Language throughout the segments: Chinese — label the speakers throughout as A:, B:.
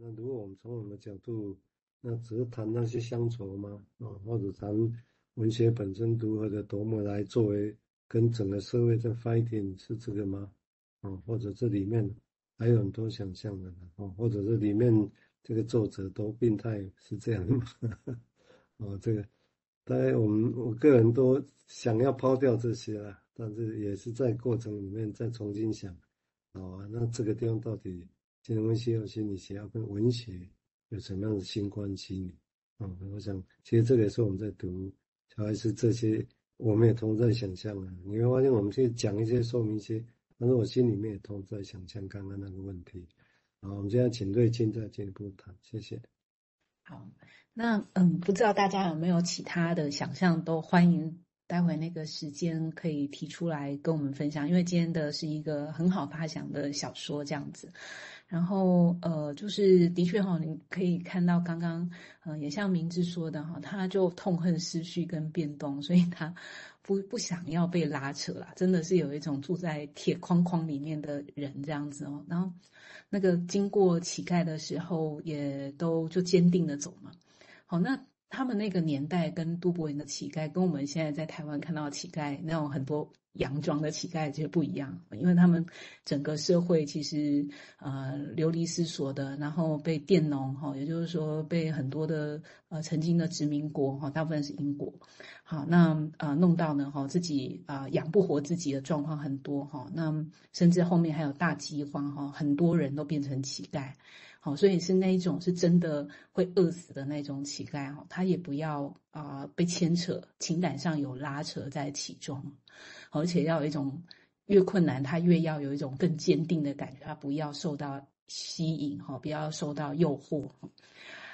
A: 那如果我们从我们的角度，那只是谈那些乡愁吗？啊，或者谈文学本身如何的多么来作为跟整个社会在 fighting 是这个吗？啊，或者这里面还有很多想象的呢？啊，或者这里面这个作者都病态是这样的吗？哦，这个当然我们我个人都想要抛掉这些啦，但是也是在过程里面再重新想，啊，那这个地方到底金融分析和心理学要跟文学？有什么样的新关系呢？啊，我想，其实这个也是我们在读，小孩子这些，我们也同在想象啊。你会发现，我们去讲一些、说明一些，但是我心里面也同在想象刚刚那个问题。好，我们现在请瑞青再进一步谈，谢谢。
B: 好，那嗯，不知道大家有没有其他的想象，都欢迎待会那个时间可以提出来跟我们分享，因为今天的是一个很好发想的小说这样子。然后，呃，就是的确哈，你可以看到刚刚，呃，也像明志说的哈，他就痛恨失去跟变动，所以他不不想要被拉扯啦，真的是有一种住在铁框框里面的人这样子哦。然后，那个经过乞丐的时候，也都就坚定的走嘛。好，那。他们那个年代跟都柏林的乞丐，跟我们现在在台湾看到的乞丐那种很多洋装的乞丐就不一样，因为他们整个社会其实呃流离失所的，然后被佃农哈，也就是说被很多的呃曾经的殖民国哈，大部分是英国，好那呃弄到呢哈自己啊养不活自己的状况很多哈，那甚至后面还有大饥荒哈，很多人都变成乞丐。所以是那一种是真的会饿死的那种乞丐哈，他也不要啊、被牵扯，情感上有拉扯在其中，而且要有一种越困难他越要有一种更坚定的感觉，他不要受到吸引哈，不要受到诱惑。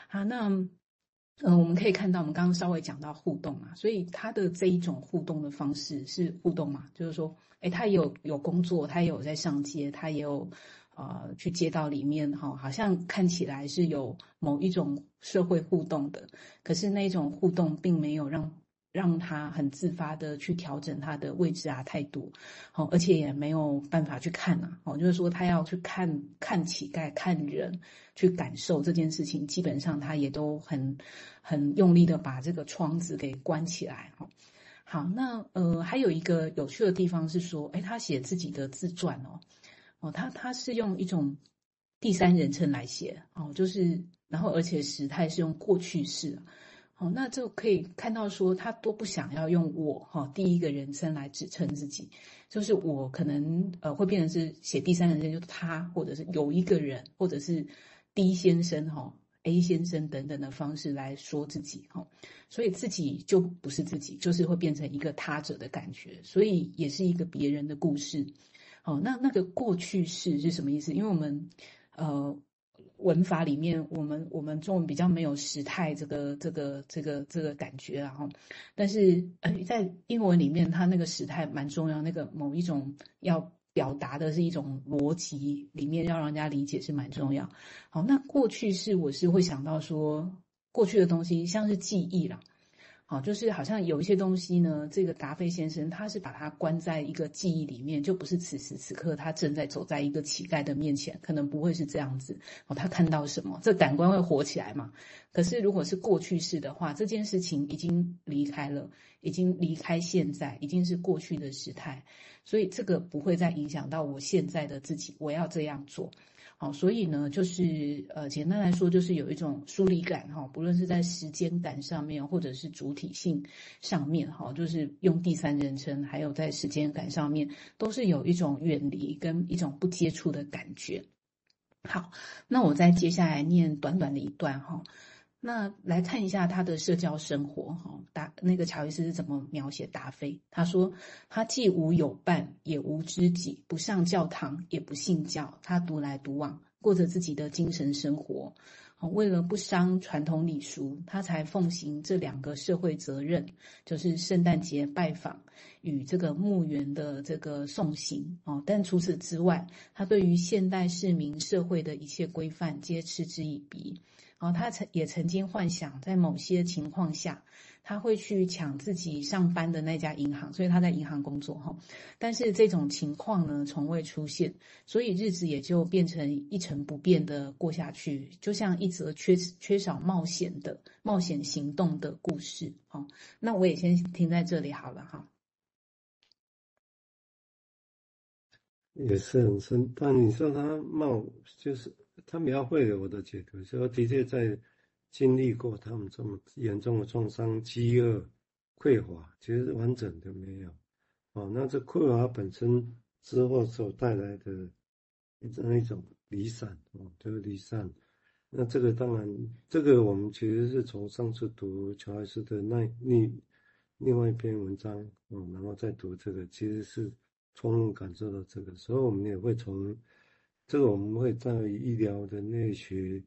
B: 好，那嗯、我们可以看到，我们刚刚稍微讲到互动啊，所以他的这一种互动的方式是互动嘛，就是说，诶，他有有工作，他也有在上街，他也有。呃，去街道里面哈，好像看起来是有某一种社会互动的，可是那种互动并没有让让他很自发的去调整他的位置啊态度，好，而且也没有办法去看呐，哦，就是说他要去看看乞丐、看人，去感受这件事情，基本上他也都很很用力的把这个窗子给关起来，哈，好，那呃还有一个有趣的地方是说，诶，他写自己的自传哦。哦，他他是用一种第三人称来写，哦，就是然后而且时态是用过去式，哦，那就可以看到说他多不想要用我哈、哦、第一个人称来指称自己，就是我可能呃会变成是写第三人称，就是他或者是有一个人或者是 D 先生哈、哦、A 先生等等的方式来说自己哈、哦，所以自己就不是自己，就是会变成一个他者的感觉，所以也是一个别人的故事。哦，那那个过去式是什么意思？因为我们，呃，文法里面，我们我们中文比较没有时态这个这个这个这个感觉，然后，但是呃，在英文里面，它那个时态蛮重要，那个某一种要表达的是一种逻辑，里面要让人家理解是蛮重要。好，那过去式我是会想到说，过去的东西像是记忆啦。好，就是好像有一些东西呢，这个达菲先生他是把它关在一个记忆里面，就不是此时此刻他正在走在一个乞丐的面前，可能不会是这样子。哦，他看到什么，这感官会活起来嘛？可是如果是过去式的话，这件事情已经离开了，已经离开现在，已经是过去的时态，所以这个不会再影响到我现在的自己，我要这样做。好，所以呢，就是呃，简单来说，就是有一种疏离感哈，不论是在时间感上面，或者是主体性上面哈，就是用第三人称，还有在时间感上面，都是有一种远离跟一种不接触的感觉。好，那我再接下来念短短的一段哈。那来看一下他的社交生活，哈，达那个乔伊斯是怎么描写达菲？他说，他既无友伴，也无知己，不上教堂，也不信教，他独来独往，过着自己的精神生活。为了不伤传统礼俗，他才奉行这两个社会责任，就是圣诞节拜访，与这个墓园的这个送行哦，但除此之外，他对于现代市民社会的一切规范皆嗤之以鼻。然后他曾也曾经幻想，在某些情况下，他会去抢自己上班的那家银行，所以他在银行工作哈。但是这种情况呢，从未出现，所以日子也就变成一成不变的过下去，就像一则缺缺少冒险的冒险行动的故事。好，那我也先停在这里好了哈。
A: 也是很深，但你说他冒，就是他描绘了我的解读，说的确在。经历过他们这么严重的创伤、饥饿、匮乏，其实完整的没有。哦，那这匮乏本身之后所带来的那一种离散，哦，就是离散。那这个当然，这个我们其实是从上次读乔艾斯的那另另外一篇文章，哦，然后再读这个，其实是充分感受到这个。所以我们也会从这个，我们会在医疗的内学。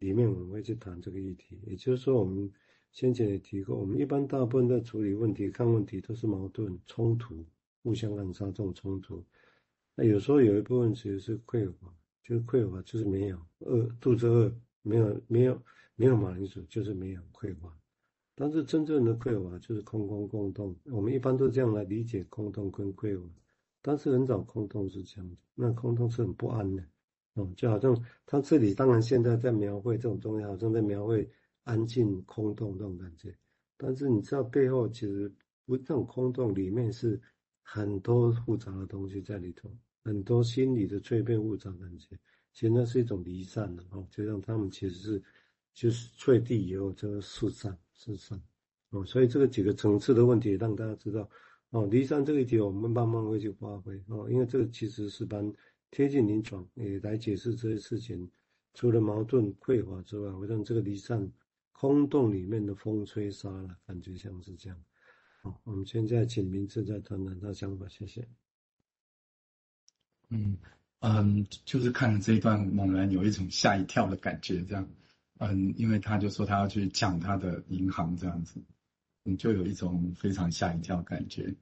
A: 里面我们会去谈这个议题，也就是说，我们先前也提过，我们一般大部分在处理问题、看问题都是矛盾、冲突、互相暗杀这种冲突。那有时候有一部分其实是匮乏，就是匮乏就是没有饿，肚子饿，没有没有没有马铃薯就是没有匮乏。但是真正的匮乏就是空空空洞，我们一般都这样来理解空洞跟匮乏。但是很早空洞是这样的，那空洞是很不安的。哦，就好像他这里当然现在在描绘这种东西，好像在描绘安静空洞这种感觉。但是你知道背后其实不这种空洞里面是很多复杂的东西在里头，很多心理的碎片物质感觉。其实那是一种离散的哦，就让他们其实是就是坠地以后这个四散四散哦，所以这个几个层次的问题让大家知道哦，离散这个题我们慢慢会去发挥哦，因为这个其实是蛮。贴近临床，也来解释这些事情。除了矛盾匮乏之外，我让这个离散空洞里面的风吹沙了，感觉像是这样。好，我们现在请明志再谈谈他想法，谢谢。
C: 嗯嗯，就是看了这一段，猛然有一种吓一跳的感觉，这样。嗯，因为他就说他要去抢他的银行，这样子，你就有一种非常吓一跳感觉。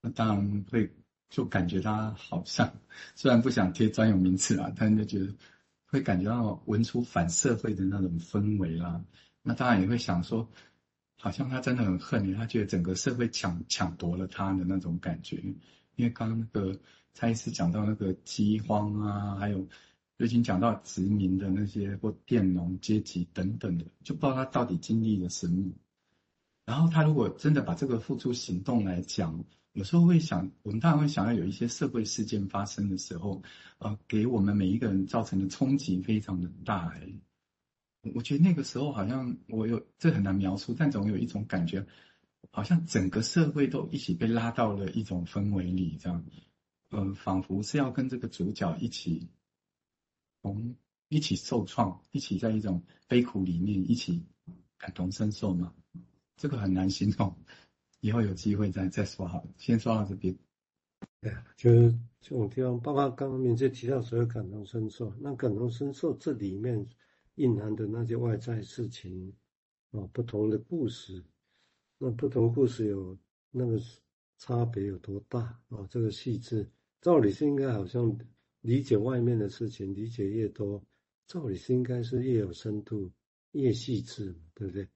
C: 那当然会。就感觉他好像，虽然不想贴专有名词啊，但就觉得会感觉到闻出反社会的那种氛围啦。那当然也会想说，好像他真的很恨你，他觉得整个社会抢抢夺了他的那种感觉。因为刚刚那个蔡医师讲到那个饥荒啊，还有最近讲到殖民的那些或佃农阶级等等的，就不知道他到底经历了什么。然后他如果真的把这个付诸行动来讲。有时候会想，我们当然会想要有一些社会事件发生的时候，呃，给我们每一个人造成的冲击非常的大。哎，我觉得那个时候好像我有，这很难描述，但总有一种感觉，好像整个社会都一起被拉到了一种氛围里，这样，呃，仿佛是要跟这个主角一起，同一起受创，一起在一种悲苦里面一起感同身受嘛，这个很难形容。以后有机会再再说好了，先说到这边。
A: 对啊，就是这种地方，包括刚刚明哲提到所有感同身受，那感同身受这里面蕴含的那些外在事情啊，不同的故事，那不同故事有那个差别有多大啊？这个细致，照理是应该好像理解外面的事情，理解越多，照理是应该是越有深度，越细致，对不对？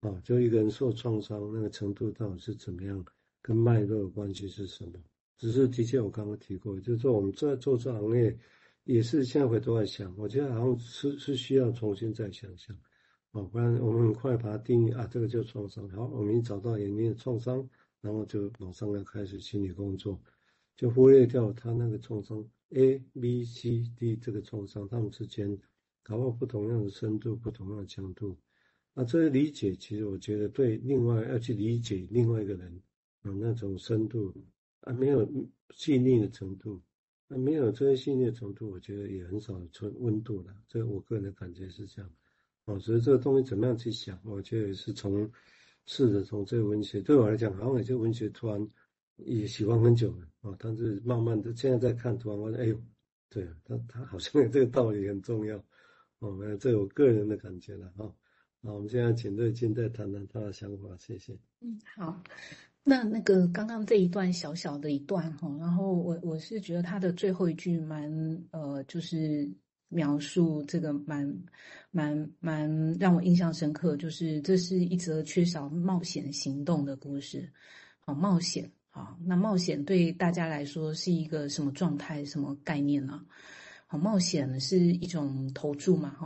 A: 啊，就一个人受创伤那个程度到底是怎么样，跟脉络的关系是什么？只是的确我刚刚提过，就是说我们在做这行业，也是现在回头来想，我觉得好像是是需要重新再想想，啊，不然我们很快把它定义啊，这个叫创伤。好，我们一找到眼睛的创伤，然后就马上要开始心理工作，就忽略掉他那个创伤 A、B、C、D 这个创伤，他们之间搞不好不同样的深度，不同样的强度。啊，这个理解其实我觉得对另外要去理解另外一个人啊，那种深度啊，没有细腻的程度啊，没有这些细腻的程度，我觉得也很少存温度了。这我个人的感觉是这样。啊，所以这个东西怎么样去想，我觉得也是从试着从这个文学对我来讲，好像也就文学突然也喜欢很久了啊，但是慢慢的现在在看，突然发现，哎呦，对啊，他他好像 这个道理很重要哦，这我个人的感觉了哈。好，我们现在请瑞金再谈谈他的想法，谢谢。
B: 嗯，好，那那个刚刚这一段小小的一段哈，然后我我是觉得他的最后一句蛮呃，就是描述这个蛮蛮蛮让我印象深刻，就是这是一则缺少冒险行动的故事，好冒险啊，那冒险对大家来说是一个什么状态、什么概念呢？好，冒险是一种投注嘛，好